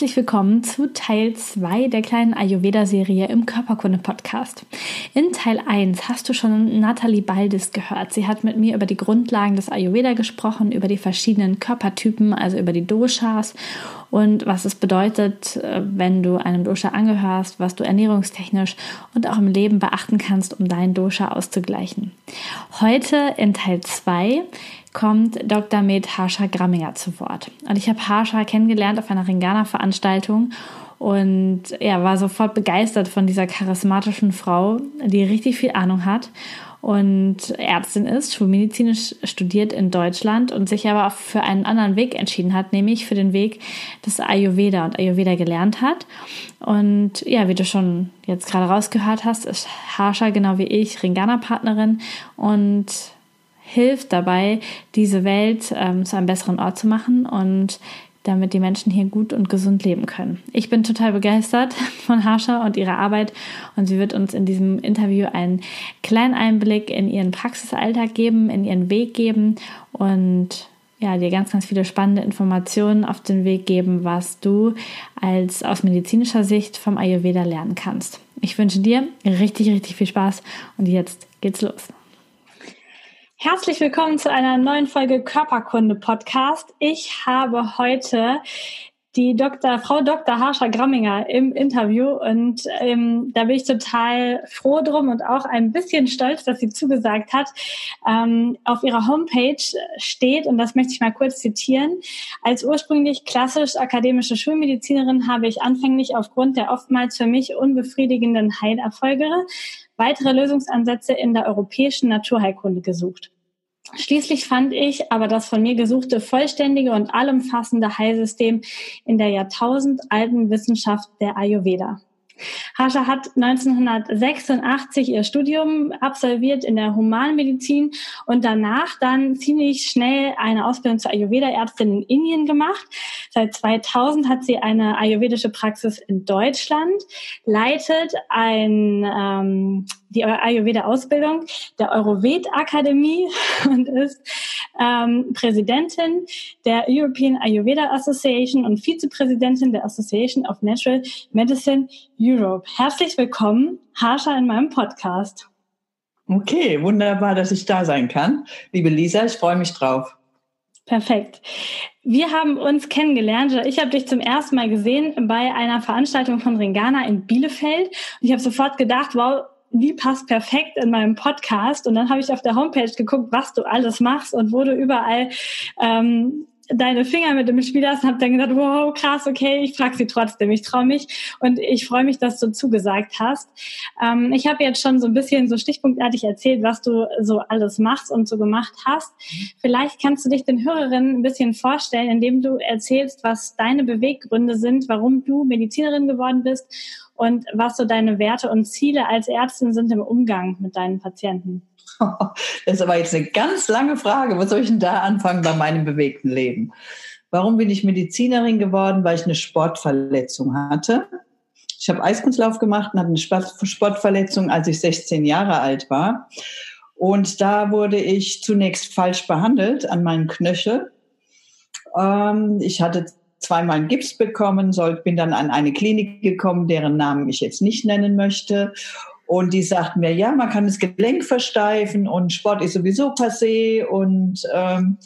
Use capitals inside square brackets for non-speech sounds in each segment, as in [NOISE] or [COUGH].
Herzlich willkommen zu Teil 2 der kleinen Ayurveda-Serie im Körperkunde-Podcast. In Teil 1 hast du schon Nathalie Baldis gehört. Sie hat mit mir über die Grundlagen des Ayurveda gesprochen, über die verschiedenen Körpertypen, also über die Doshas und was es bedeutet, äh, wenn du einem Dosha angehörst, was du ernährungstechnisch und auch im Leben beachten kannst, um deinen Dosha auszugleichen. Heute in Teil 2 kommt Dr. Med Harsha Gramminger zu Wort. Und ich habe Harsha kennengelernt auf einer Ringana-Veranstaltung und ja, war sofort begeistert von dieser charismatischen Frau, die richtig viel Ahnung hat und Ärztin ist, schulmedizinisch studiert in Deutschland und sich aber auch für einen anderen Weg entschieden hat, nämlich für den Weg des Ayurveda und Ayurveda gelernt hat. Und ja, wie du schon jetzt gerade rausgehört hast, ist Harsha genau wie ich Ringana-Partnerin und hilft dabei, diese Welt ähm, zu einem besseren Ort zu machen und damit die Menschen hier gut und gesund leben können. Ich bin total begeistert [LAUGHS] von Harsha und ihrer Arbeit und sie wird uns in diesem Interview einen kleinen Einblick in ihren Praxisalltag geben, in ihren Weg geben und ja, dir ganz, ganz viele spannende Informationen auf den Weg geben, was du als aus medizinischer Sicht vom Ayurveda lernen kannst. Ich wünsche dir richtig, richtig viel Spaß und jetzt geht's los. Herzlich willkommen zu einer neuen Folge Körperkunde Podcast. Ich habe heute die Dr. Frau Dr. Harscha Gramminger im Interview und ähm, da bin ich total froh drum und auch ein bisschen stolz, dass sie zugesagt hat. Ähm, auf ihrer Homepage steht, und das möchte ich mal kurz zitieren, als ursprünglich klassisch akademische Schulmedizinerin habe ich anfänglich aufgrund der oftmals für mich unbefriedigenden Heilerfolge weitere Lösungsansätze in der europäischen Naturheilkunde gesucht. Schließlich fand ich aber das von mir gesuchte vollständige und allumfassende Heilsystem in der jahrtausendalten Wissenschaft der Ayurveda. Harsha hat 1986 ihr Studium absolviert in der Humanmedizin und danach dann ziemlich schnell eine Ausbildung zur Ayurveda-Ärztin in Indien gemacht. Seit 2000 hat sie eine ayurvedische Praxis in Deutschland, leitet ein, ähm, die Ayurveda-Ausbildung der Euroved-Akademie [LAUGHS] und ist ähm, Präsidentin der European Ayurveda Association und Vizepräsidentin der Association of Natural Medicine Europe. Herzlich willkommen, Harsha, in meinem Podcast. Okay, wunderbar, dass ich da sein kann. Liebe Lisa, ich freue mich drauf. Perfekt. Wir haben uns kennengelernt. Ich habe dich zum ersten Mal gesehen bei einer Veranstaltung von Ringana in Bielefeld. Und ich habe sofort gedacht, wow, wie passt perfekt in meinem Podcast. Und dann habe ich auf der Homepage geguckt, was du alles machst und wo du überall ähm, deine Finger mit dem Spiel hast und habe dann gedacht, wow, krass, okay, ich frage sie trotzdem, ich traue mich und ich freue mich, dass du zugesagt hast. Ähm, ich habe jetzt schon so ein bisschen so stichpunktartig erzählt, was du so alles machst und so gemacht hast. Vielleicht kannst du dich den Hörerinnen ein bisschen vorstellen, indem du erzählst, was deine Beweggründe sind, warum du Medizinerin geworden bist und was so deine Werte und Ziele als Ärztin sind im Umgang mit deinen Patienten. [LAUGHS] Das ist aber jetzt eine ganz lange Frage. Was soll ich denn da anfangen bei meinem bewegten Leben? Warum bin ich Medizinerin geworden? Weil ich eine Sportverletzung hatte. Ich habe Eiskunstlauf gemacht und hatte eine Sportverletzung, als ich 16 Jahre alt war. Und da wurde ich zunächst falsch behandelt an meinen Knöchel. Ähm, ich hatte zweimal einen Gips bekommen, bin dann an eine Klinik gekommen, deren Namen ich jetzt nicht nennen möchte und die sagten mir, ja, man kann das Gelenk versteifen und Sport ist sowieso passé und ähm,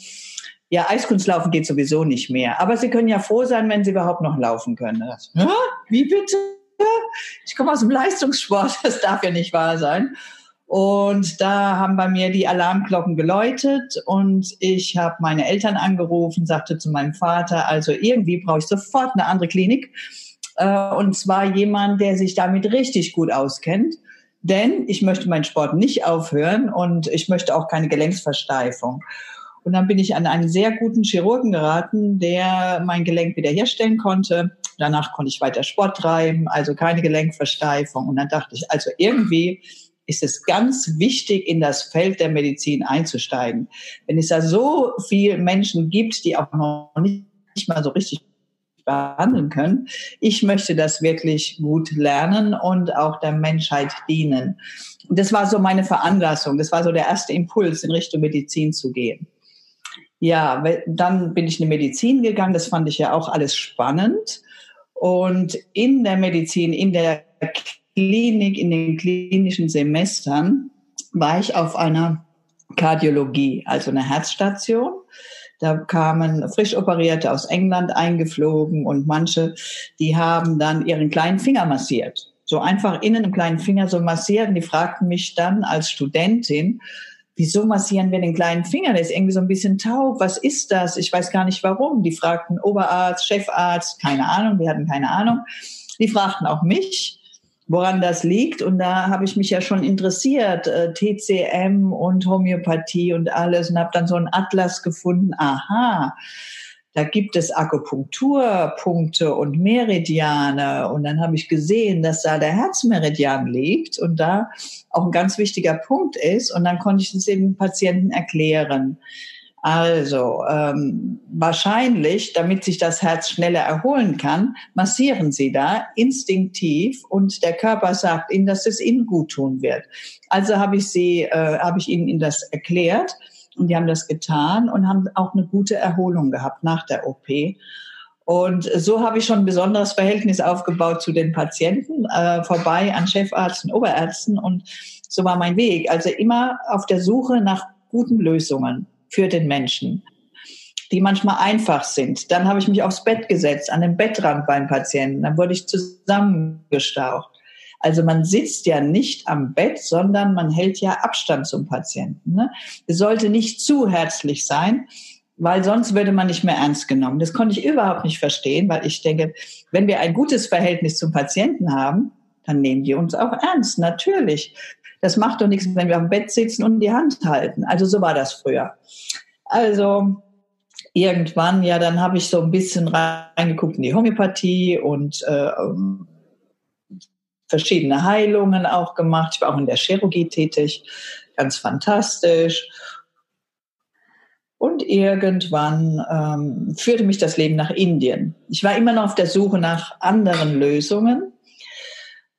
ja, Eiskunstlaufen geht sowieso nicht mehr. Aber Sie können ja froh sein, wenn Sie überhaupt noch laufen können. Ja, wie bitte? Ich komme aus dem Leistungssport, [LAUGHS] das darf ja nicht wahr sein. Und da haben bei mir die Alarmglocken geläutet und ich habe meine Eltern angerufen, sagte zu meinem Vater, also irgendwie brauche ich sofort eine andere Klinik. Äh, und zwar jemand, der sich damit richtig gut auskennt denn ich möchte meinen Sport nicht aufhören und ich möchte auch keine Gelenksversteifung. Und dann bin ich an einen sehr guten Chirurgen geraten, der mein Gelenk wiederherstellen konnte. Danach konnte ich weiter Sport treiben, also keine Gelenkversteifung. Und dann dachte ich, also irgendwie ist es ganz wichtig, in das Feld der Medizin einzusteigen. Wenn es da so viele Menschen gibt, die auch noch nicht mal so richtig behandeln können. Ich möchte das wirklich gut lernen und auch der Menschheit dienen. Das war so meine Veranlassung. Das war so der erste Impuls, in Richtung Medizin zu gehen. Ja, dann bin ich in die Medizin gegangen. Das fand ich ja auch alles spannend. Und in der Medizin, in der Klinik, in den klinischen Semestern war ich auf einer Kardiologie, also einer Herzstation. Da kamen frisch Operierte aus England eingeflogen und manche, die haben dann ihren kleinen Finger massiert. So einfach innen im kleinen Finger so massieren. Die fragten mich dann als Studentin, wieso massieren wir den kleinen Finger? Der ist irgendwie so ein bisschen taub. Was ist das? Ich weiß gar nicht warum. Die fragten Oberarzt, Chefarzt, keine Ahnung. Die hatten keine Ahnung. Die fragten auch mich woran das liegt. Und da habe ich mich ja schon interessiert, äh, TCM und Homöopathie und alles und habe dann so einen Atlas gefunden. Aha, da gibt es Akupunkturpunkte und Meridiane. Und dann habe ich gesehen, dass da der Herzmeridian liegt und da auch ein ganz wichtiger Punkt ist. Und dann konnte ich es dem Patienten erklären. Also ähm, wahrscheinlich, damit sich das Herz schneller erholen kann, massieren Sie da instinktiv und der Körper sagt Ihnen, dass es Ihnen gut tun wird. Also habe ich Sie, äh, habe ich Ihnen das erklärt und die haben das getan und haben auch eine gute Erholung gehabt nach der OP. Und so habe ich schon ein besonderes Verhältnis aufgebaut zu den Patienten, äh, vorbei an Chefarzten, Oberärzten und so war mein Weg. Also immer auf der Suche nach guten Lösungen für den Menschen, die manchmal einfach sind. Dann habe ich mich aufs Bett gesetzt, an den Bettrand beim Patienten. Dann wurde ich zusammengestaucht. Also man sitzt ja nicht am Bett, sondern man hält ja Abstand zum Patienten. Ne? Es sollte nicht zu herzlich sein, weil sonst würde man nicht mehr ernst genommen. Das konnte ich überhaupt nicht verstehen, weil ich denke, wenn wir ein gutes Verhältnis zum Patienten haben, dann nehmen die uns auch ernst, natürlich. Das macht doch nichts, wenn wir am Bett sitzen und die Hand halten. Also so war das früher. Also irgendwann, ja, dann habe ich so ein bisschen reingeguckt in die Homöopathie und äh, verschiedene Heilungen auch gemacht. Ich war auch in der Chirurgie tätig, ganz fantastisch. Und irgendwann ähm, führte mich das Leben nach Indien. Ich war immer noch auf der Suche nach anderen Lösungen.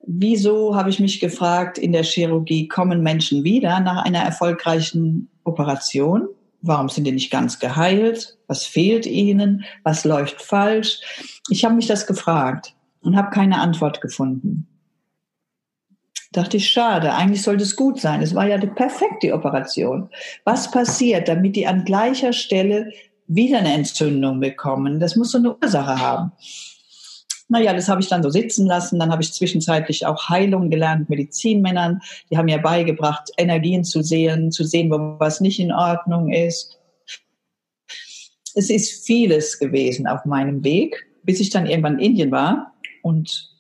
Wieso habe ich mich gefragt, in der Chirurgie kommen Menschen wieder nach einer erfolgreichen Operation? Warum sind die nicht ganz geheilt? Was fehlt ihnen? Was läuft falsch? Ich habe mich das gefragt und habe keine Antwort gefunden. Dachte ich, schade, eigentlich sollte es gut sein. Es war ja die perfekte Operation. Was passiert, damit die an gleicher Stelle wieder eine Entzündung bekommen? Das muss so eine Ursache haben. Naja, das habe ich dann so sitzen lassen. Dann habe ich zwischenzeitlich auch Heilung gelernt, Medizinmännern. Die haben mir beigebracht, Energien zu sehen, zu sehen, wo was nicht in Ordnung ist. Es ist vieles gewesen auf meinem Weg, bis ich dann irgendwann in Indien war und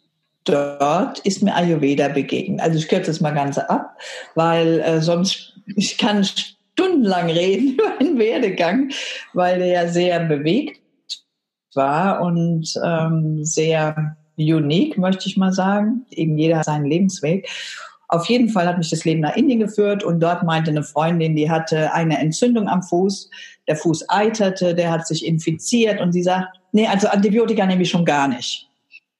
dort ist mir Ayurveda begegnet. Also ich kürze es mal ganz ab, weil äh, sonst ich kann stundenlang reden [LAUGHS] über einen Werdegang, weil der ja sehr bewegt war und ähm, sehr unique, möchte ich mal sagen. Eben jeder hat seinen Lebensweg. Auf jeden Fall hat mich das Leben nach Indien geführt und dort meinte eine Freundin, die hatte eine Entzündung am Fuß, der Fuß eiterte, der hat sich infiziert und sie sagt, nee, also Antibiotika nehme ich schon gar nicht.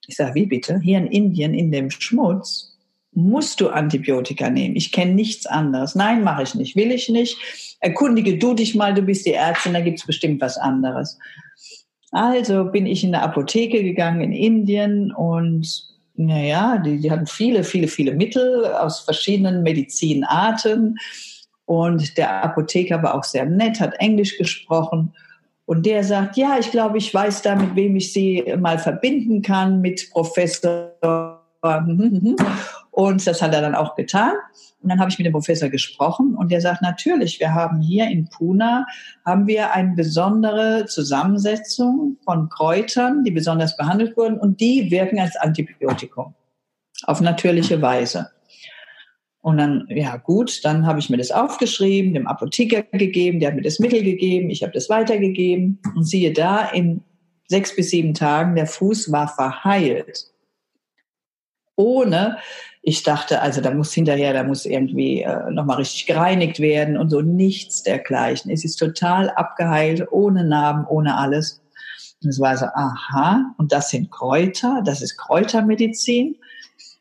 Ich sage, wie bitte? Hier in Indien, in dem Schmutz, musst du Antibiotika nehmen. Ich kenne nichts anderes. Nein, mache ich nicht, will ich nicht. Erkundige du dich mal, du bist die Ärztin, da gibt's bestimmt was anderes. Also bin ich in eine Apotheke gegangen in Indien und naja, die, die hatten viele, viele, viele Mittel aus verschiedenen Medizinarten. Und der Apotheker war auch sehr nett, hat Englisch gesprochen. Und der sagt, ja, ich glaube, ich weiß da, mit wem ich Sie mal verbinden kann, mit Professor. [LAUGHS] Und das hat er dann auch getan. Und dann habe ich mit dem Professor gesprochen und der sagt, natürlich, wir haben hier in Pune, haben wir eine besondere Zusammensetzung von Kräutern, die besonders behandelt wurden und die wirken als Antibiotikum auf natürliche Weise. Und dann, ja gut, dann habe ich mir das aufgeschrieben, dem Apotheker gegeben, der hat mir das Mittel gegeben, ich habe das weitergegeben. Und siehe da, in sechs bis sieben Tagen, der Fuß war verheilt. Ohne, ich dachte, also da muss hinterher, da muss irgendwie äh, nochmal richtig gereinigt werden und so, nichts dergleichen. Es ist total abgeheilt, ohne Narben, ohne alles. Und es war so, aha, und das sind Kräuter, das ist Kräutermedizin.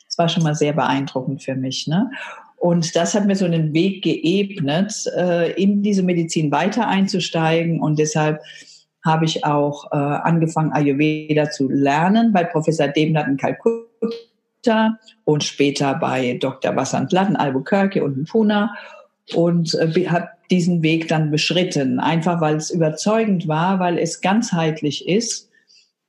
Das war schon mal sehr beeindruckend für mich. Ne? Und das hat mir so einen Weg geebnet, äh, in diese Medizin weiter einzusteigen. Und deshalb habe ich auch äh, angefangen, Ayurveda zu lernen bei Professor Demnat in Kalkutta und später bei Dr. Vasant Latt in Albuquerque und in Pune und äh, habe diesen Weg dann beschritten, einfach weil es überzeugend war, weil es ganzheitlich ist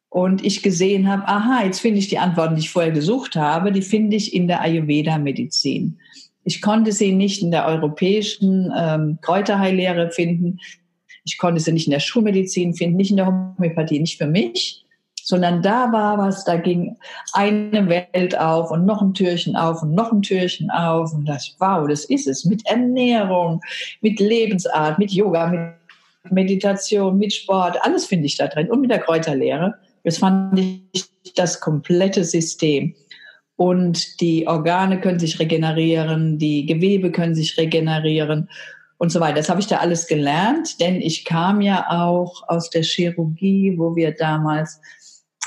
und ich gesehen habe, aha, jetzt finde ich die Antworten, die ich vorher gesucht habe, die finde ich in der Ayurveda-Medizin. Ich konnte sie nicht in der europäischen ähm, Kräuterheillehre finden. Ich konnte sie nicht in der Schulmedizin finden, nicht in der Homöopathie, nicht für mich, sondern da war was, da ging eine Welt auf und noch ein Türchen auf und noch ein Türchen auf und das, wow, das ist es. Mit Ernährung, mit Lebensart, mit Yoga, mit Meditation, mit Sport, alles finde ich da drin und mit der Kräuterlehre. Das fand ich das komplette System. Und die Organe können sich regenerieren, die Gewebe können sich regenerieren und so weiter. Das habe ich da alles gelernt, denn ich kam ja auch aus der Chirurgie, wo wir damals,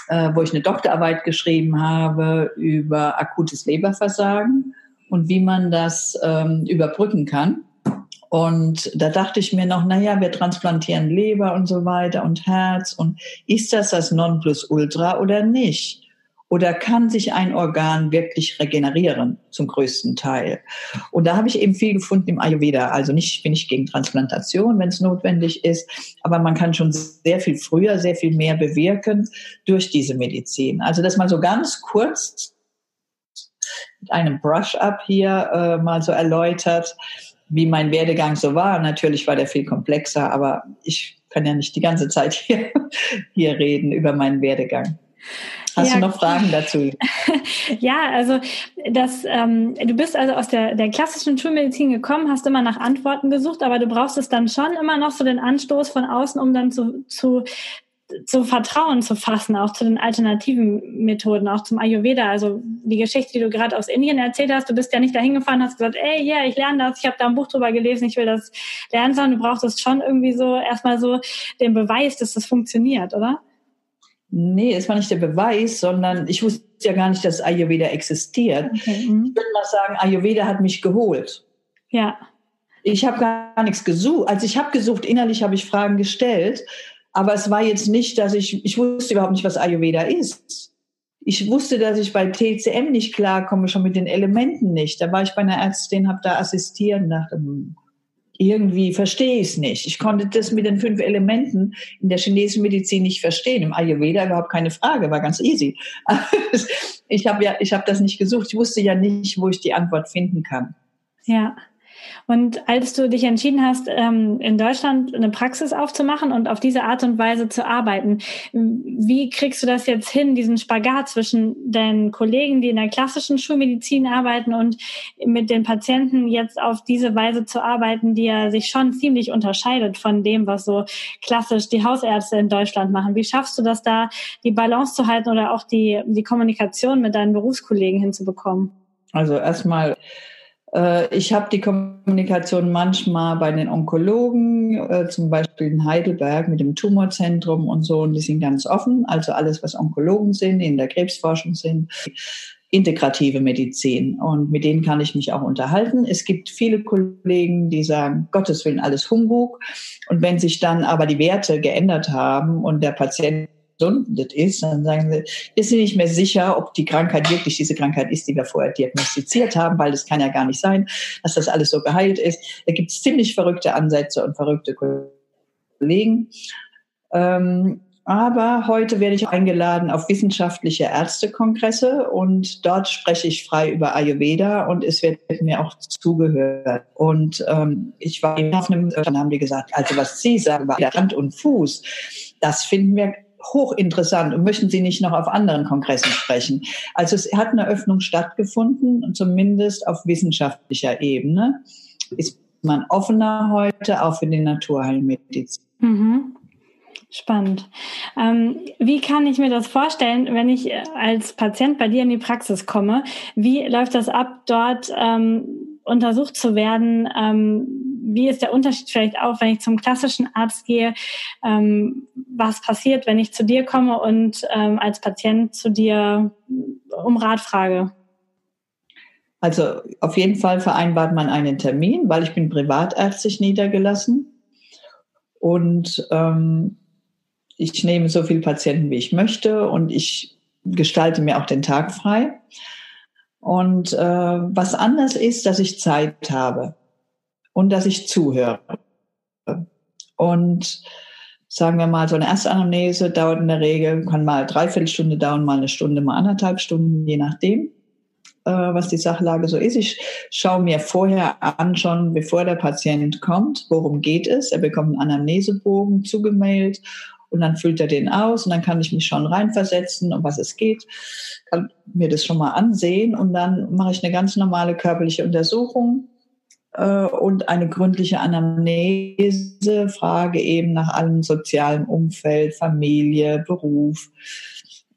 äh, wo ich eine Doktorarbeit geschrieben habe über akutes Leberversagen und wie man das ähm, überbrücken kann. Und da dachte ich mir noch, na ja, wir transplantieren Leber und so weiter und Herz. Und ist das das Nonplusultra oder nicht? Oder kann sich ein Organ wirklich regenerieren, zum größten Teil? Und da habe ich eben viel gefunden im Ayurveda. Also nicht, bin ich gegen Transplantation, wenn es notwendig ist, aber man kann schon sehr viel früher, sehr viel mehr bewirken durch diese Medizin. Also das mal so ganz kurz mit einem Brush-up hier äh, mal so erläutert wie mein Werdegang so war. Natürlich war der viel komplexer, aber ich kann ja nicht die ganze Zeit hier, [LAUGHS] hier reden über meinen Werdegang. Hast ja, du noch Fragen dazu? [LAUGHS] ja, also das, ähm, du bist also aus der, der klassischen Schulmedizin gekommen, hast immer nach Antworten gesucht, aber du brauchst es dann schon immer noch so den Anstoß von außen, um dann zu, zu zu Vertrauen zu fassen, auch zu den alternativen Methoden, auch zum Ayurveda. Also die Geschichte, die du gerade aus Indien erzählt hast, du bist ja nicht dahin gefahren, hast gesagt, ey, ja, yeah, ich lerne das, ich habe da ein Buch drüber gelesen, ich will das lernen, sondern du brauchst es schon irgendwie so erstmal so den Beweis, dass das funktioniert, oder? Nee, es war nicht der Beweis, sondern ich wusste ja gar nicht, dass Ayurveda existiert. Okay. Mhm. Ich würde mal sagen, Ayurveda hat mich geholt. Ja. Ich habe gar nichts gesucht. Also ich habe gesucht, innerlich habe ich Fragen gestellt, aber es war jetzt nicht, dass ich, ich wusste überhaupt nicht, was Ayurveda ist. Ich wusste, dass ich bei TCM nicht klarkomme, schon mit den Elementen nicht. Da war ich bei einer Ärztin, habe da assistieren, dachte, hm, irgendwie verstehe ich es nicht. Ich konnte das mit den fünf Elementen in der chinesischen Medizin nicht verstehen. Im Ayurveda überhaupt keine Frage, war ganz easy. [LAUGHS] ich habe ja, ich habe das nicht gesucht. Ich wusste ja nicht, wo ich die Antwort finden kann. Ja. Und als du dich entschieden hast, ähm, in Deutschland eine Praxis aufzumachen und auf diese Art und Weise zu arbeiten, wie kriegst du das jetzt hin, diesen Spagat zwischen den Kollegen, die in der klassischen Schulmedizin arbeiten und mit den Patienten jetzt auf diese Weise zu arbeiten, die ja sich schon ziemlich unterscheidet von dem, was so klassisch die Hausärzte in Deutschland machen? Wie schaffst du das da, die Balance zu halten oder auch die, die Kommunikation mit deinen Berufskollegen hinzubekommen? Also erstmal ich habe die Kommunikation manchmal bei den Onkologen, äh, zum Beispiel in Heidelberg mit dem Tumorzentrum und so, und die sind ganz offen. Also alles, was Onkologen sind, die in der Krebsforschung sind, integrative Medizin. Und mit denen kann ich mich auch unterhalten. Es gibt viele Kollegen, die sagen, Gottes Willen, alles Humbug. Und wenn sich dann aber die Werte geändert haben und der Patient gesundet ist, dann sagen sie, wir sind nicht mehr sicher, ob die Krankheit wirklich diese Krankheit ist, die wir vorher diagnostiziert haben, weil es kann ja gar nicht sein, dass das alles so geheilt ist. Da gibt es ziemlich verrückte Ansätze und verrückte Kollegen. Ähm, aber heute werde ich eingeladen auf wissenschaftliche Ärztekongresse und dort spreche ich frei über Ayurveda und es wird mir auch zugehört. Und ähm, ich war auf einem, dann haben die gesagt, also was Sie sagen, war Hand und Fuß, das finden wir hochinteressant und möchten Sie nicht noch auf anderen Kongressen sprechen? Also es hat eine Öffnung stattgefunden, zumindest auf wissenschaftlicher Ebene. Ist man offener heute auch für die Naturheilmedizin. Mhm. Spannend. Ähm, wie kann ich mir das vorstellen, wenn ich als Patient bei dir in die Praxis komme? Wie läuft das ab, dort ähm, untersucht zu werden? Ähm, wie ist der Unterschied vielleicht auch, wenn ich zum klassischen Arzt gehe? Ähm, was passiert, wenn ich zu dir komme und ähm, als Patient zu dir um Rat frage? Also auf jeden Fall vereinbart man einen Termin, weil ich bin privatärztlich niedergelassen. Und ähm, ich nehme so viele Patienten, wie ich möchte und ich gestalte mir auch den Tag frei. Und äh, was anders ist, dass ich Zeit habe und dass ich zuhöre. Und sagen wir mal, so eine Erstanamnese dauert in der Regel, kann mal dreiviertel Stunde dauern, mal eine Stunde, mal anderthalb Stunden, je nachdem, äh, was die Sachlage so ist. Ich schaue mir vorher an, schon bevor der Patient kommt, worum geht es. Er bekommt einen Anamnesebogen zugemailt und dann füllt er den aus und dann kann ich mich schon reinversetzen, um was es geht, kann mir das schon mal ansehen und dann mache ich eine ganz normale körperliche Untersuchung und eine gründliche Anamnese, frage eben nach allem sozialen Umfeld, Familie, Beruf,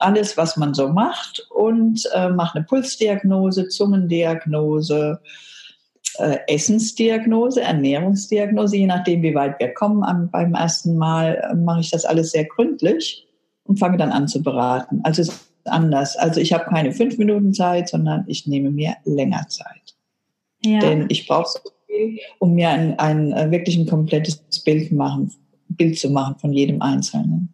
alles, was man so macht und äh, mache eine Pulsdiagnose, Zungendiagnose, äh, Essensdiagnose, Ernährungsdiagnose, je nachdem, wie weit wir kommen. Am, beim ersten Mal äh, mache ich das alles sehr gründlich und fange dann an zu beraten. Also es ist anders. Also ich habe keine fünf Minuten Zeit, sondern ich nehme mir länger Zeit. Ja. Denn ich brauche so viel, um mir ein, ein, äh, wirklich ein komplettes Bild machen, Bild zu machen von jedem Einzelnen.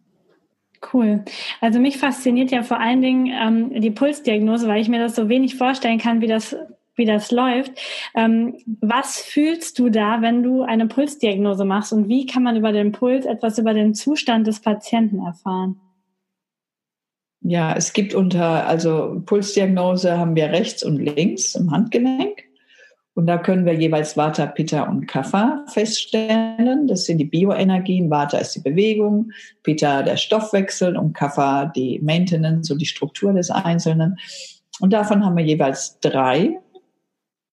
Cool. Also mich fasziniert ja vor allen Dingen ähm, die Pulsdiagnose, weil ich mir das so wenig vorstellen kann, wie das wie das läuft. Ähm, was fühlst du da, wenn du eine Pulsdiagnose machst und wie kann man über den Puls etwas über den Zustand des Patienten erfahren? Ja, es gibt unter, also Pulsdiagnose haben wir rechts und links im Handgelenk. Und da können wir jeweils Vata, Pitta und Kapha feststellen. Das sind die Bioenergien. Vata ist die Bewegung, Pitta der Stoffwechsel und Kapha die Maintenance, so die Struktur des Einzelnen. Und davon haben wir jeweils drei.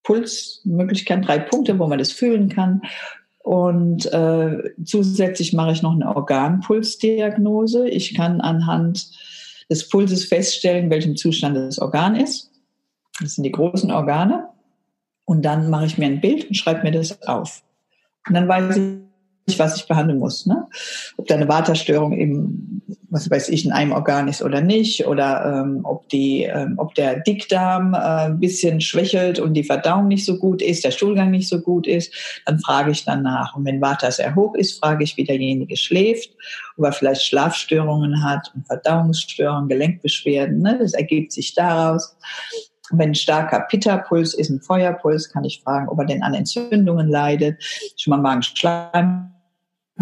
Pulsmöglichkeiten, drei Punkte, wo man das fühlen kann. Und äh, zusätzlich mache ich noch eine Organpulsdiagnose. Ich kann anhand des Pulses feststellen, welchem Zustand das Organ ist. Das sind die großen Organe. Und dann mache ich mir ein Bild und schreibe mir das auf. Und dann weiß ich, was ich behandeln muss. Ne? Ob da eine Waterstörung im, was weiß ich, in einem Organ ist oder nicht, oder ähm, ob, die, ähm, ob der Dickdarm äh, ein bisschen schwächelt und die Verdauung nicht so gut ist, der Stuhlgang nicht so gut ist, dann frage ich danach. Und wenn Vata sehr hoch ist, frage ich, wie derjenige schläft, ob er vielleicht Schlafstörungen hat und Verdauungsstörungen, Gelenkbeschwerden. Ne? Das ergibt sich daraus. Wenn starker Pitta-Puls ist, ein Feuerpuls, kann ich fragen, ob er denn an Entzündungen leidet, schon mal Magenschleim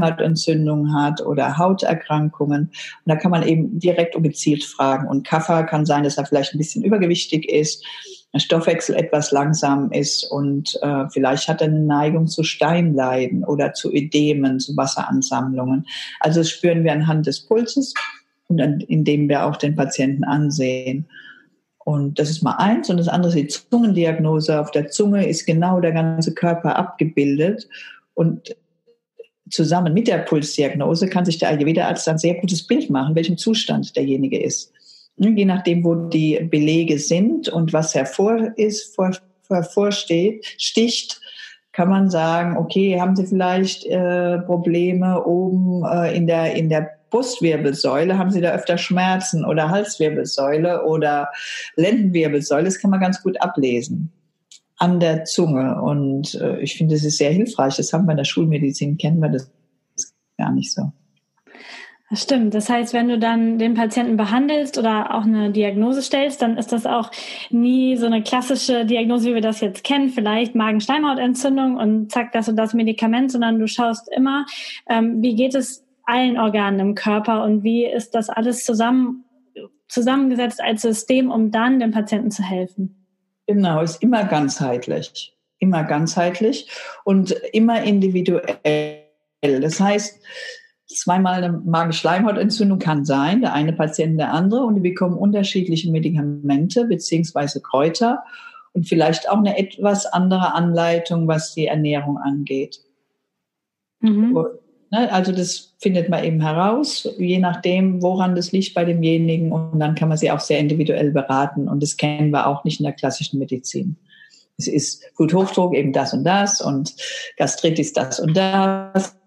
Hautentzündung hat oder Hauterkrankungen. Und da kann man eben direkt und gezielt fragen. Und Kaffer kann sein, dass er vielleicht ein bisschen übergewichtig ist, der Stoffwechsel etwas langsam ist und äh, vielleicht hat er eine Neigung zu Steinleiden oder zu Ödemen, zu Wasseransammlungen. Also das spüren wir anhand des Pulses und dann, indem wir auch den Patienten ansehen. Und das ist mal eins. Und das andere ist die Zungendiagnose. Auf der Zunge ist genau der ganze Körper abgebildet. Und zusammen mit der Pulsdiagnose kann sich der Ayurveda-Arzt ein sehr gutes Bild machen, welchem Zustand derjenige ist. Hm, je nachdem, wo die Belege sind und was hervor ist, vor, hervorsteht, sticht, kann man sagen, okay, haben Sie vielleicht äh, Probleme oben äh, in der in der Brustwirbelsäule, haben Sie da öfter Schmerzen oder Halswirbelsäule oder Lendenwirbelsäule, das kann man ganz gut ablesen an der Zunge. Und äh, ich finde, es ist sehr hilfreich. Das haben wir in der Schulmedizin, kennen wir das gar nicht so. Das stimmt. Das heißt, wenn du dann den Patienten behandelst oder auch eine Diagnose stellst, dann ist das auch nie so eine klassische Diagnose, wie wir das jetzt kennen, vielleicht Magenschleimhautentzündung und zack, das und das Medikament, sondern du schaust immer, ähm, wie geht es allen Organen im Körper und wie ist das alles zusammen, zusammengesetzt als System, um dann dem Patienten zu helfen. Genau, ist immer ganzheitlich. Immer ganzheitlich und immer individuell. Das heißt, zweimal eine Magenschleimhautentzündung kann sein, der eine Patient, der andere, und die bekommen unterschiedliche Medikamente beziehungsweise Kräuter und vielleicht auch eine etwas andere Anleitung, was die Ernährung angeht. Mhm. Ne, also das findet man eben heraus, je nachdem, woran das liegt bei demjenigen. Und dann kann man sie auch sehr individuell beraten. Und das kennen wir auch nicht in der klassischen Medizin. Es ist Bluthochdruck eben das und das und Gastritis das und das.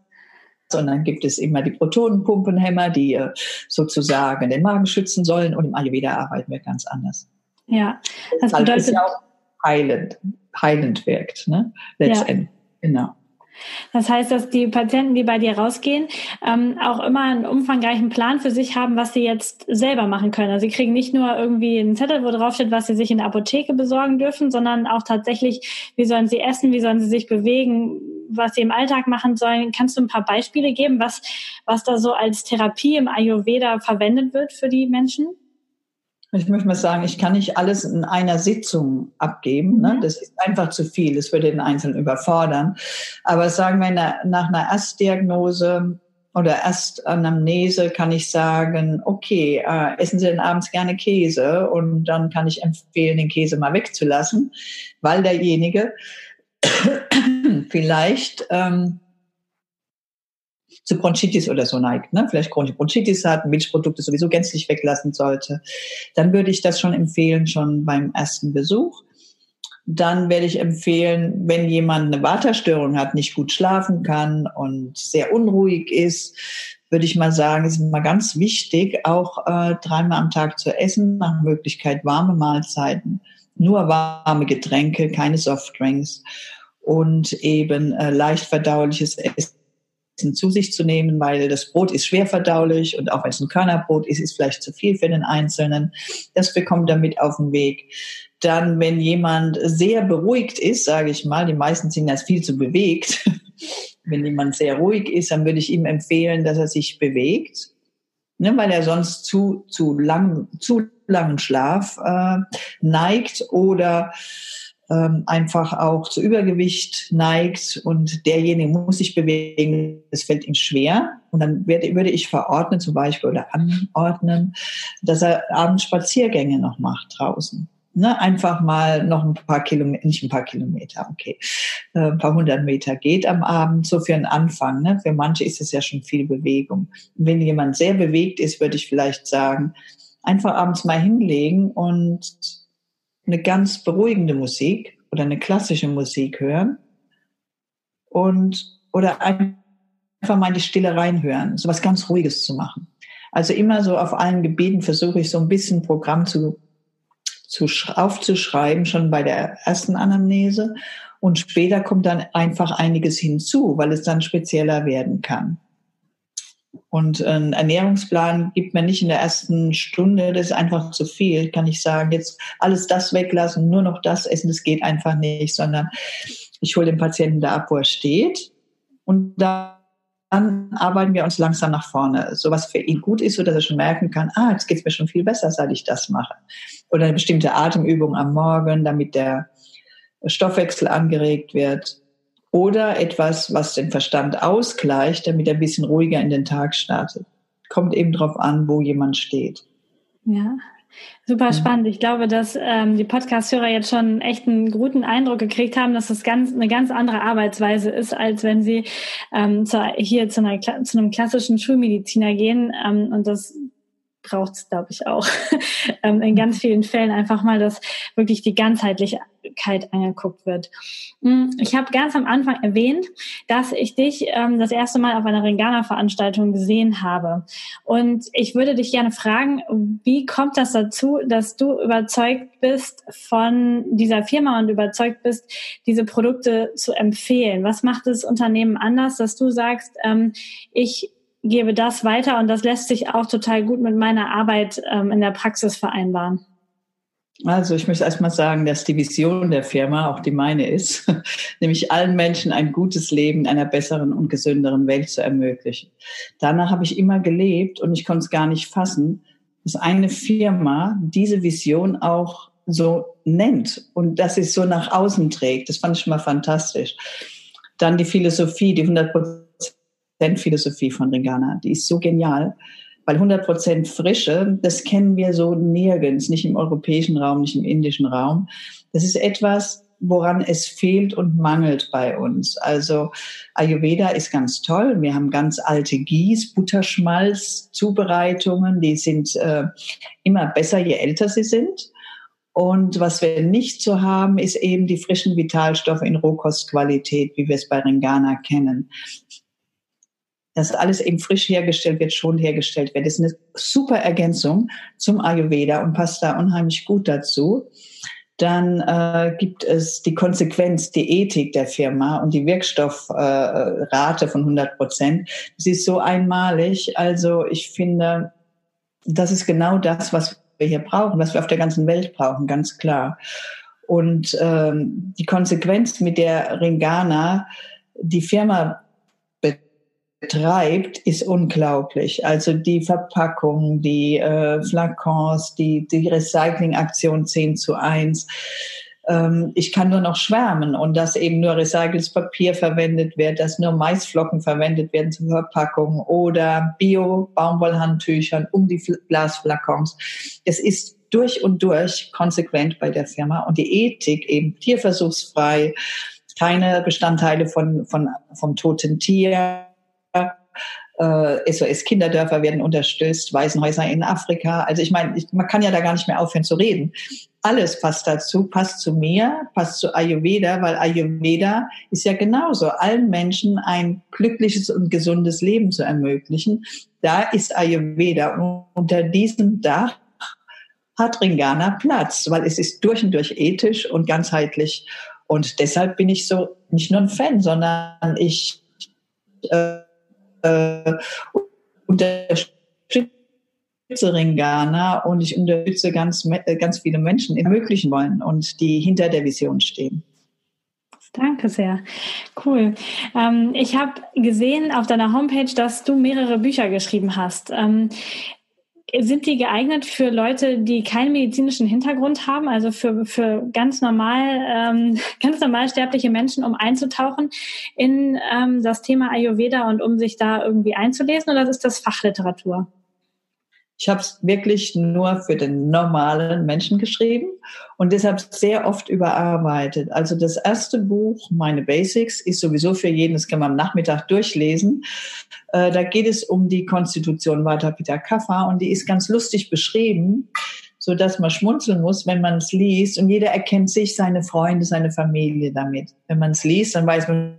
Und dann gibt es immer die Protonenpumpenhämmer, die äh, sozusagen den Magen schützen sollen. Und im Ayurveda arbeiten wir ganz anders. Ja, das bedeutet, das ja auch heilend, heilend wirkt, ne? Letztendlich. Ja. Genau. Das heißt, dass die Patienten, die bei dir rausgehen, ähm, auch immer einen umfangreichen Plan für sich haben, was sie jetzt selber machen können. Also sie kriegen nicht nur irgendwie einen Zettel, wo drauf steht, was sie sich in der Apotheke besorgen dürfen, sondern auch tatsächlich, wie sollen sie essen, wie sollen sie sich bewegen, was sie im Alltag machen sollen. Kannst du ein paar Beispiele geben, was, was da so als Therapie im Ayurveda verwendet wird für die Menschen? Ich möchte mal sagen, ich kann nicht alles in einer Sitzung abgeben. Ne? Mhm. Das ist einfach zu viel. Das würde den Einzelnen überfordern. Aber sagen wir, nach einer Erstdiagnose oder Erstanamnese kann ich sagen, okay, äh, essen Sie denn abends gerne Käse? Und dann kann ich empfehlen, den Käse mal wegzulassen, weil derjenige [COUGHS] vielleicht ähm, zu Bronchitis oder so neigt, ne? vielleicht chronische Bronchitis hat, Milchprodukte sowieso gänzlich weglassen sollte, dann würde ich das schon empfehlen, schon beim ersten Besuch. Dann werde ich empfehlen, wenn jemand eine Waterstörung hat, nicht gut schlafen kann und sehr unruhig ist, würde ich mal sagen, ist immer ganz wichtig, auch äh, dreimal am Tag zu essen, nach Möglichkeit warme Mahlzeiten, nur warme Getränke, keine Softdrinks und eben äh, leicht verdauliches Essen zu sich zu nehmen, weil das Brot ist schwer verdaulich und auch wenn es ein Körnerbrot ist, ist vielleicht zu viel für den Einzelnen. Das bekommt er mit auf den Weg. Dann, wenn jemand sehr beruhigt ist, sage ich mal, die meisten sind das viel zu bewegt. [LAUGHS] wenn jemand sehr ruhig ist, dann würde ich ihm empfehlen, dass er sich bewegt, ne, weil er sonst zu, zu lang, zu langen Schlaf äh, neigt oder ähm, einfach auch zu Übergewicht neigt und derjenige muss sich bewegen, es fällt ihm schwer. Und dann werde, würde ich verordnen zum Beispiel oder anordnen, dass er abends Spaziergänge noch macht draußen. Ne, einfach mal noch ein paar Kilometer, nicht ein paar Kilometer, okay, äh, ein paar hundert Meter geht am Abend, so für einen Anfang. Ne? Für manche ist es ja schon viel Bewegung. wenn jemand sehr bewegt ist, würde ich vielleicht sagen, einfach abends mal hinlegen und eine ganz beruhigende Musik oder eine klassische Musik hören und oder einfach mal in die Stille reinhören, so was ganz Ruhiges zu machen. Also immer so auf allen Gebieten versuche ich so ein bisschen Programm zu, zu aufzuschreiben, schon bei der ersten Anamnese. Und später kommt dann einfach einiges hinzu, weil es dann spezieller werden kann. Und ein Ernährungsplan gibt man nicht in der ersten Stunde, das ist einfach zu viel. Kann ich sagen, jetzt alles das weglassen, nur noch das essen, das geht einfach nicht, sondern ich hole den Patienten da ab, wo er steht. Und dann arbeiten wir uns langsam nach vorne. So was für ihn gut ist, so dass er schon merken kann, ah, jetzt geht's mir schon viel besser, seit ich das mache. Oder eine bestimmte Atemübung am Morgen, damit der Stoffwechsel angeregt wird oder etwas, was den Verstand ausgleicht, damit er ein bisschen ruhiger in den Tag startet. Kommt eben darauf an, wo jemand steht. Ja, Super spannend. Ich glaube, dass ähm, die Podcast-Hörer jetzt schon echt einen guten Eindruck gekriegt haben, dass das ganz eine ganz andere Arbeitsweise ist, als wenn sie ähm, zu, hier zu, einer, zu einem klassischen Schulmediziner gehen. Ähm, und das braucht es, glaube ich, auch [LAUGHS] ähm, in ganz vielen Fällen einfach mal, dass wirklich die Ganzheitlichkeit angeguckt wird. Hm, ich habe ganz am Anfang erwähnt, dass ich dich ähm, das erste Mal auf einer Ringana-Veranstaltung gesehen habe. Und ich würde dich gerne fragen, wie kommt das dazu, dass du überzeugt bist von dieser Firma und überzeugt bist, diese Produkte zu empfehlen? Was macht das Unternehmen anders, dass du sagst, ähm, ich gebe das weiter und das lässt sich auch total gut mit meiner Arbeit ähm, in der Praxis vereinbaren. Also ich möchte erstmal sagen, dass die Vision der Firma auch die meine ist, [LAUGHS] nämlich allen Menschen ein gutes Leben in einer besseren und gesünderen Welt zu ermöglichen. Danach habe ich immer gelebt und ich konnte es gar nicht fassen, dass eine Firma diese Vision auch so nennt und dass sie es so nach außen trägt. Das fand ich schon mal fantastisch. Dann die Philosophie, die 100 Philosophie von Ringana. Die ist so genial, weil 100 Prozent Frische, das kennen wir so nirgends, nicht im europäischen Raum, nicht im indischen Raum. Das ist etwas, woran es fehlt und mangelt bei uns. Also Ayurveda ist ganz toll. Wir haben ganz alte Gieß, Butterschmalz, Zubereitungen, die sind äh, immer besser, je älter sie sind. Und was wir nicht so haben, ist eben die frischen Vitalstoffe in Rohkostqualität, wie wir es bei Ringana kennen. Dass alles eben frisch hergestellt wird, schon hergestellt wird. Das ist eine super Ergänzung zum Ayurveda und passt da unheimlich gut dazu. Dann äh, gibt es die Konsequenz, die Ethik der Firma und die Wirkstoffrate äh, von 100 Prozent. Das ist so einmalig. Also ich finde, das ist genau das, was wir hier brauchen, was wir auf der ganzen Welt brauchen, ganz klar. Und ähm, die Konsequenz, mit der Ringana die Firma betreibt, ist unglaublich. Also die Verpackung, die äh, Flakons, die, die Recyclingaktion 10 zu 1. Ähm, ich kann nur noch schwärmen und dass eben nur recyceltes Papier verwendet wird, dass nur Maisflocken verwendet werden zur Verpackung oder Bio-Baumwollhandtüchern um die Glasflakons. Es ist durch und durch konsequent bei der Firma und die Ethik eben tierversuchsfrei, keine Bestandteile von, von, vom toten Tier, äh, SOS-Kinderdörfer werden unterstützt, Waisenhäuser in Afrika. Also ich meine, ich, man kann ja da gar nicht mehr aufhören zu reden. Alles passt dazu, passt zu mir, passt zu Ayurveda, weil Ayurveda ist ja genauso, allen Menschen ein glückliches und gesundes Leben zu ermöglichen. Da ist Ayurveda. Und unter diesem Dach hat Ringana Platz, weil es ist durch und durch ethisch und ganzheitlich. Und deshalb bin ich so nicht nur ein Fan, sondern ich äh, äh, unterstütze Ringana und ich unterstütze ganz, äh, ganz viele Menschen, ermöglichen wollen und die hinter der Vision stehen. Danke sehr. Cool. Ähm, ich habe gesehen auf deiner Homepage, dass du mehrere Bücher geschrieben hast. Ähm, sind die geeignet für Leute, die keinen medizinischen Hintergrund haben, also für, für ganz normal, ähm, [LAUGHS] ganz normal sterbliche Menschen, um einzutauchen in ähm, das Thema Ayurveda und um sich da irgendwie einzulesen, oder ist das Fachliteratur? Ich habe es wirklich nur für den normalen Menschen geschrieben und deshalb sehr oft überarbeitet. Also das erste Buch, meine Basics, ist sowieso für jeden, das kann man am Nachmittag durchlesen. Äh, da geht es um die Konstitution Vata Pitta Kapha und die ist ganz lustig beschrieben, so dass man schmunzeln muss, wenn man es liest und jeder erkennt sich, seine Freunde, seine Familie damit. Wenn man es liest, dann weiß man,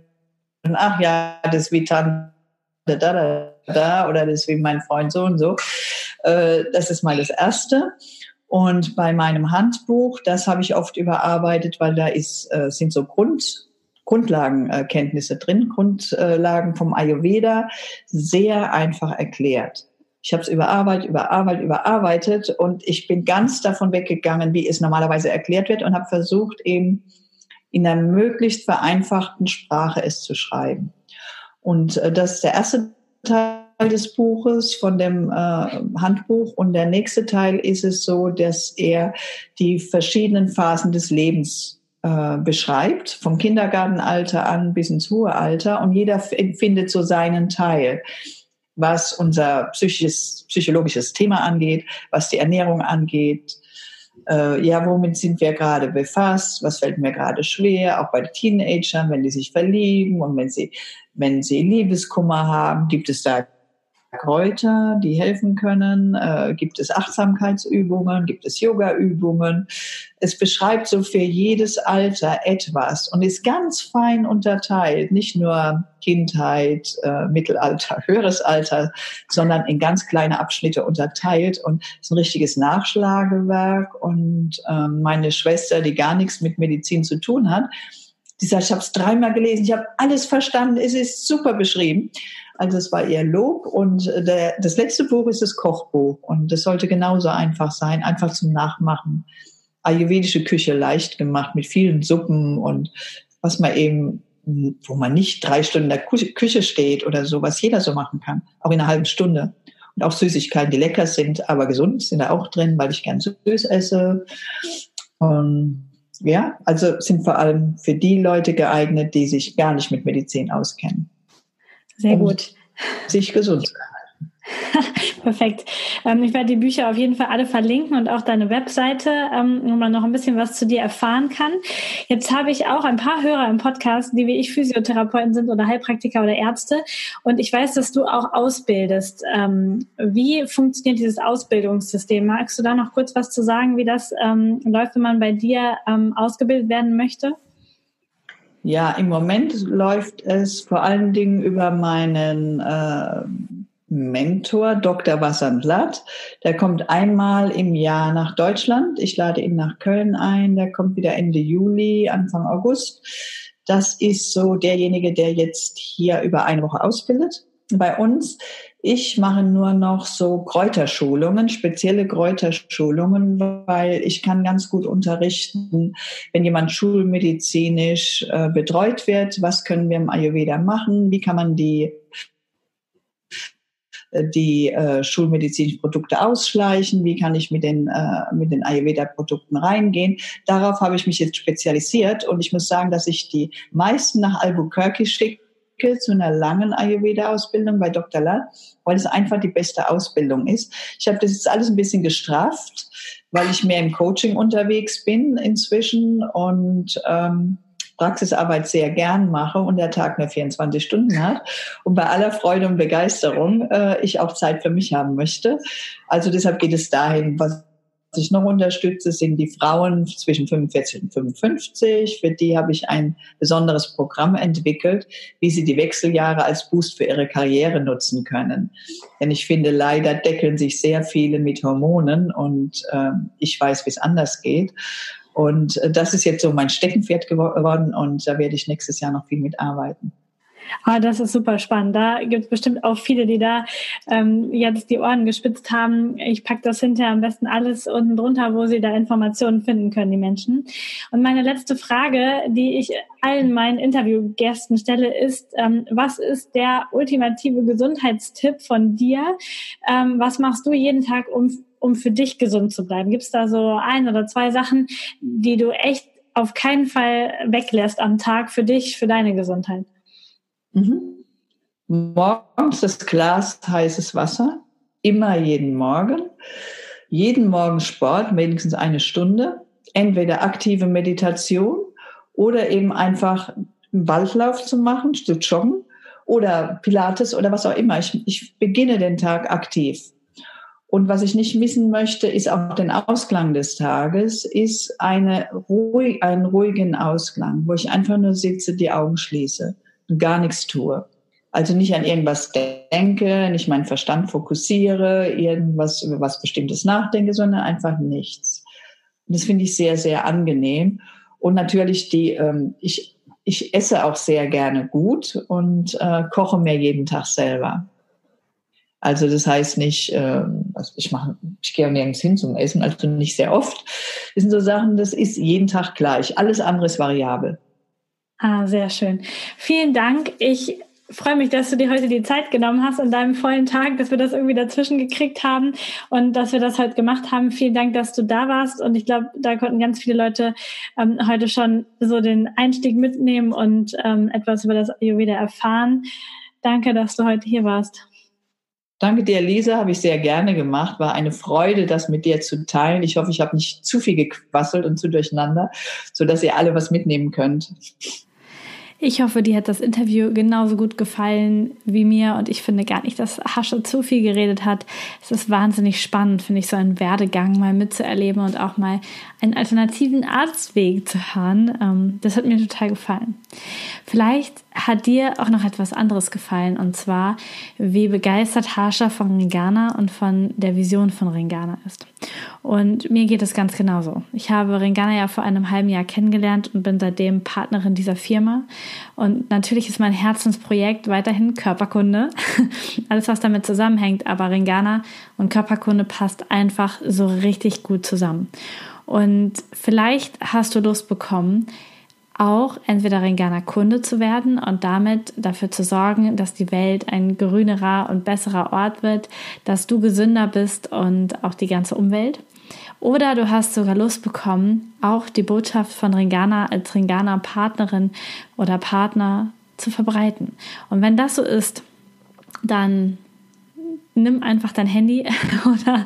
ach ja, das ist wie Tante da, da, da oder das ist wie mein Freund so und so. Äh, das ist mal das Erste. Und bei meinem Handbuch, das habe ich oft überarbeitet, weil da ist, äh, sind so Grund, Grundlagenkenntnisse drin, Grundlagen vom Ayurveda, sehr einfach erklärt. Ich habe es überarbeitet, überarbeitet, überarbeitet und ich bin ganz davon weggegangen, wie es normalerweise erklärt wird und habe versucht, eben in einer möglichst vereinfachten Sprache es zu schreiben. Und äh, das ist der erste Teil des Buches, von dem äh, Handbuch. Und der nächste Teil ist es so, dass er die verschiedenen Phasen des Lebens äh, beschreibt, vom Kindergartenalter an bis ins hohe Alter. Und jeder findet so seinen Teil, was unser psychisches, psychologisches Thema angeht, was die Ernährung angeht, äh, ja, womit sind wir gerade befasst, was fällt mir gerade schwer, auch bei Teenagern, wenn die sich verlieben und wenn sie, wenn sie Liebeskummer haben, gibt es da Kräuter, die helfen können? Äh, gibt es Achtsamkeitsübungen? Gibt es Yogaübungen? Es beschreibt so für jedes Alter etwas und ist ganz fein unterteilt. Nicht nur Kindheit, äh, Mittelalter, [LAUGHS] höheres Alter, sondern in ganz kleine Abschnitte unterteilt und ist ein richtiges Nachschlagewerk. Und äh, meine Schwester, die gar nichts mit Medizin zu tun hat, die sagt, ich habe es dreimal gelesen, ich habe alles verstanden, es ist super beschrieben. Also es war eher Lob und äh, der, das letzte Buch ist das Kochbuch und das sollte genauso einfach sein, einfach zum Nachmachen. Ayurvedische Küche leicht gemacht mit vielen Suppen und was man eben, wo man nicht drei Stunden in der Küche steht oder so, was jeder so machen kann, auch in einer halben Stunde. Und auch Süßigkeiten, die lecker sind, aber gesund sind da auch drin, weil ich gern süß esse. Und ja, also sind vor allem für die Leute geeignet, die sich gar nicht mit Medizin auskennen. Sehr gut. sich gesund zu [LAUGHS] Perfekt. Ähm, ich werde die Bücher auf jeden Fall alle verlinken und auch deine Webseite, ähm, wo man noch ein bisschen was zu dir erfahren kann. Jetzt habe ich auch ein paar Hörer im Podcast, die wie ich Physiotherapeuten sind oder Heilpraktiker oder Ärzte. Und ich weiß, dass du auch ausbildest. Ähm, wie funktioniert dieses Ausbildungssystem? Magst du da noch kurz was zu sagen, wie das läuft, wenn man bei dir ausgebildet werden möchte? Ja, im Moment läuft es vor allen Dingen über meinen äh, Mentor, Dr. Wasserndlatt. Der kommt einmal im Jahr nach Deutschland. Ich lade ihn nach Köln ein. Der kommt wieder Ende Juli, Anfang August. Das ist so derjenige, der jetzt hier über eine Woche ausbildet bei uns. Ich mache nur noch so Kräuterschulungen, spezielle Kräuterschulungen, weil ich kann ganz gut unterrichten, wenn jemand schulmedizinisch äh, betreut wird, was können wir im Ayurveda machen, wie kann man die äh, die äh, schulmedizinischen Produkte ausschleichen, wie kann ich mit den, äh, mit den Ayurveda-Produkten reingehen. Darauf habe ich mich jetzt spezialisiert und ich muss sagen, dass ich die meisten nach Albuquerque schicke zu einer langen Ayurveda-Ausbildung bei Dr. La, weil es einfach die beste Ausbildung ist. Ich habe das jetzt alles ein bisschen gestraft, weil ich mehr im Coaching unterwegs bin inzwischen und ähm, Praxisarbeit sehr gern mache und der Tag nur 24 Stunden hat und bei aller Freude und Begeisterung äh, ich auch Zeit für mich haben möchte. Also deshalb geht es dahin, was ich noch unterstütze, sind die Frauen zwischen 45 und 55. Für die habe ich ein besonderes Programm entwickelt, wie sie die Wechseljahre als Boost für ihre Karriere nutzen können. Denn ich finde, leider deckeln sich sehr viele mit Hormonen und äh, ich weiß, wie es anders geht. Und äh, das ist jetzt so mein Steckenpferd geworden und da werde ich nächstes Jahr noch viel mitarbeiten. Ah, das ist super spannend. Da gibt es bestimmt auch viele, die da ähm, jetzt die Ohren gespitzt haben. Ich packe das hinterher am besten alles unten drunter, wo sie da Informationen finden können, die Menschen. Und meine letzte Frage, die ich allen meinen Interviewgästen stelle, ist, ähm, was ist der ultimative Gesundheitstipp von dir? Ähm, was machst du jeden Tag, um, um für dich gesund zu bleiben? Gibt es da so ein oder zwei Sachen, die du echt auf keinen Fall weglässt am Tag für dich, für deine Gesundheit? Mhm. Morgens das Glas heißes Wasser, immer jeden Morgen. Jeden Morgen Sport, wenigstens eine Stunde. Entweder aktive Meditation oder eben einfach einen Waldlauf zu machen, zu joggen oder Pilates oder was auch immer. Ich, ich beginne den Tag aktiv. Und was ich nicht missen möchte, ist auch den Ausklang des Tages, ist eine ruhig, einen ruhigen Ausklang, wo ich einfach nur sitze, die Augen schließe gar nichts tue. Also nicht an irgendwas denke, nicht meinen Verstand fokussiere, irgendwas über was Bestimmtes nachdenke, sondern einfach nichts. Und das finde ich sehr, sehr angenehm. Und natürlich die, ähm, ich, ich esse auch sehr gerne gut und äh, koche mir jeden Tag selber. Also das heißt nicht, äh, also ich mache, ich gehe nirgends hin zum Essen, also nicht sehr oft. Das sind so Sachen, das ist jeden Tag gleich. Alles andere ist variabel. Ah, sehr schön. Vielen Dank. Ich freue mich, dass du dir heute die Zeit genommen hast in deinem vollen Tag, dass wir das irgendwie dazwischen gekriegt haben und dass wir das heute gemacht haben. Vielen Dank, dass du da warst. Und ich glaube, da konnten ganz viele Leute ähm, heute schon so den Einstieg mitnehmen und ähm, etwas über das Ayurveda erfahren. Danke, dass du heute hier warst. Danke dir, Lisa, habe ich sehr gerne gemacht. War eine Freude, das mit dir zu teilen. Ich hoffe, ich habe nicht zu viel gequasselt und zu durcheinander, so dass ihr alle was mitnehmen könnt. Ich hoffe, dir hat das Interview genauso gut gefallen wie mir und ich finde gar nicht, dass Hasche zu viel geredet hat. Es ist wahnsinnig spannend, finde ich, so einen Werdegang mal mitzuerleben und auch mal einen alternativen Arztweg zu hören. Ähm, das hat mir total gefallen. Vielleicht hat dir auch noch etwas anderes gefallen und zwar, wie begeistert Harsha von Ringana und von der Vision von Ringana ist. Und mir geht es ganz genauso. Ich habe Ringana ja vor einem halben Jahr kennengelernt und bin seitdem Partnerin dieser Firma. Und natürlich ist mein Herzensprojekt weiterhin Körperkunde. [LAUGHS] Alles, was damit zusammenhängt, aber Ringana und Körperkunde passt einfach so richtig gut zusammen. Und vielleicht hast du Lust bekommen, auch entweder Ringana Kunde zu werden und damit dafür zu sorgen, dass die Welt ein grünerer und besserer Ort wird, dass du gesünder bist und auch die ganze Umwelt. Oder du hast sogar Lust bekommen, auch die Botschaft von Ringana als Ringana Partnerin oder Partner zu verbreiten. Und wenn das so ist, dann nimm einfach dein Handy [LAUGHS] oder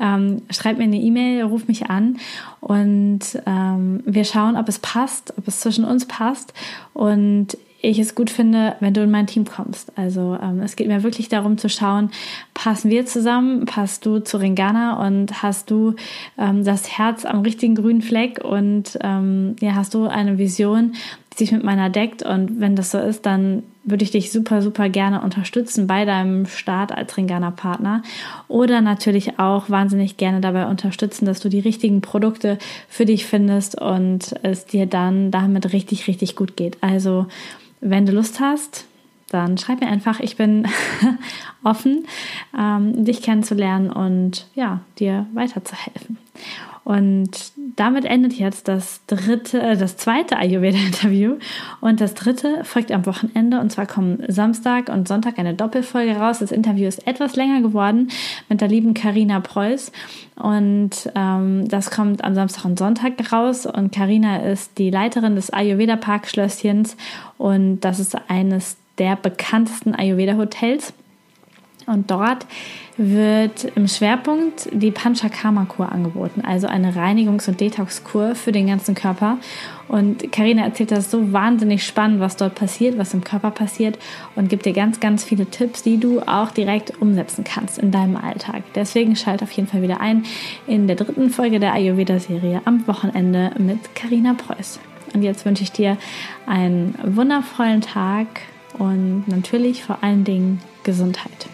ähm, schreib mir eine E-Mail, ruf mich an. Und ähm, wir schauen, ob es passt, ob es zwischen uns passt. Und ich es gut finde, wenn du in mein Team kommst. Also ähm, es geht mir wirklich darum zu schauen, passen wir zusammen, passt du zu Ringana? Und hast du ähm, das Herz am richtigen grünen Fleck? Und ähm, ja, hast du eine Vision, sich mit meiner deckt und wenn das so ist, dann würde ich dich super, super gerne unterstützen bei deinem Start als Ringana-Partner oder natürlich auch wahnsinnig gerne dabei unterstützen, dass du die richtigen Produkte für dich findest und es dir dann damit richtig, richtig gut geht. Also wenn du Lust hast, dann schreib mir einfach. Ich bin [LAUGHS] offen, ähm, dich kennenzulernen und ja, dir weiterzuhelfen. Und damit endet jetzt das dritte, äh, das zweite Ayurveda-Interview. Und das dritte folgt am Wochenende. Und zwar kommen Samstag und Sonntag eine Doppelfolge raus. Das Interview ist etwas länger geworden mit der lieben Karina Preuß. Und ähm, das kommt am Samstag und Sonntag raus. Und Karina ist die Leiterin des Ayurveda Park Schlösschens. Und das ist eines der bekanntesten Ayurveda Hotels. Und dort wird im Schwerpunkt die Panchakarma-Kur angeboten, also eine Reinigungs- und Detox-Kur für den ganzen Körper. Und Karina erzählt das so wahnsinnig spannend, was dort passiert, was im Körper passiert und gibt dir ganz, ganz viele Tipps, die du auch direkt umsetzen kannst in deinem Alltag. Deswegen schalt auf jeden Fall wieder ein in der dritten Folge der Ayurveda-Serie am Wochenende mit Karina Preuß. Und jetzt wünsche ich dir einen wundervollen Tag und natürlich vor allen Dingen Gesundheit.